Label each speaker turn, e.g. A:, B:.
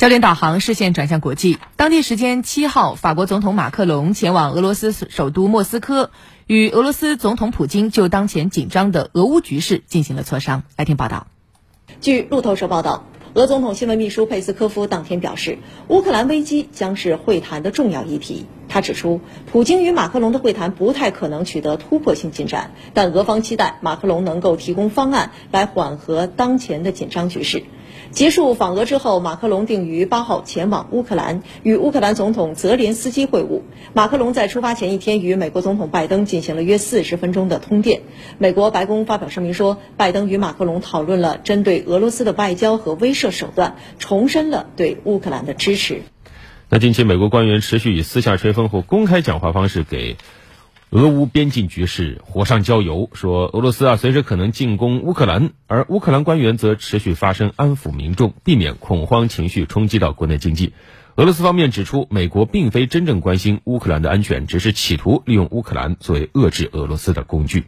A: 焦点导航视线转向国际。当地时间七号，法国总统马克龙前往俄罗斯首都莫斯科，与俄罗斯总统普京就当前紧张的俄乌局势进行了磋商。来听报道。
B: 据路透社报道，俄总统新闻秘书佩斯科夫当天表示，乌克兰危机将是会谈的重要议题。他指出，普京与马克龙的会谈不太可能取得突破性进展，但俄方期待马克龙能够提供方案来缓和当前的紧张局势。结束访俄之后，马克龙定于八号前往乌克兰，与乌克兰总统泽连斯基会晤。马克龙在出发前一天与美国总统拜登进行了约四十分钟的通电。美国白宫发表声明说，拜登与马克龙讨论了针对俄罗斯的外交和威慑手段，重申了对乌克兰的支持。
C: 那近期，美国官员持续以私下吹风或公开讲话方式给。俄乌边境局势火上浇油，说俄罗斯啊随时可能进攻乌克兰，而乌克兰官员则持续发声安抚民众，避免恐慌情绪冲击到国内经济。俄罗斯方面指出，美国并非真正关心乌克兰的安全，只是企图利用乌克兰作为遏制俄罗斯的工具。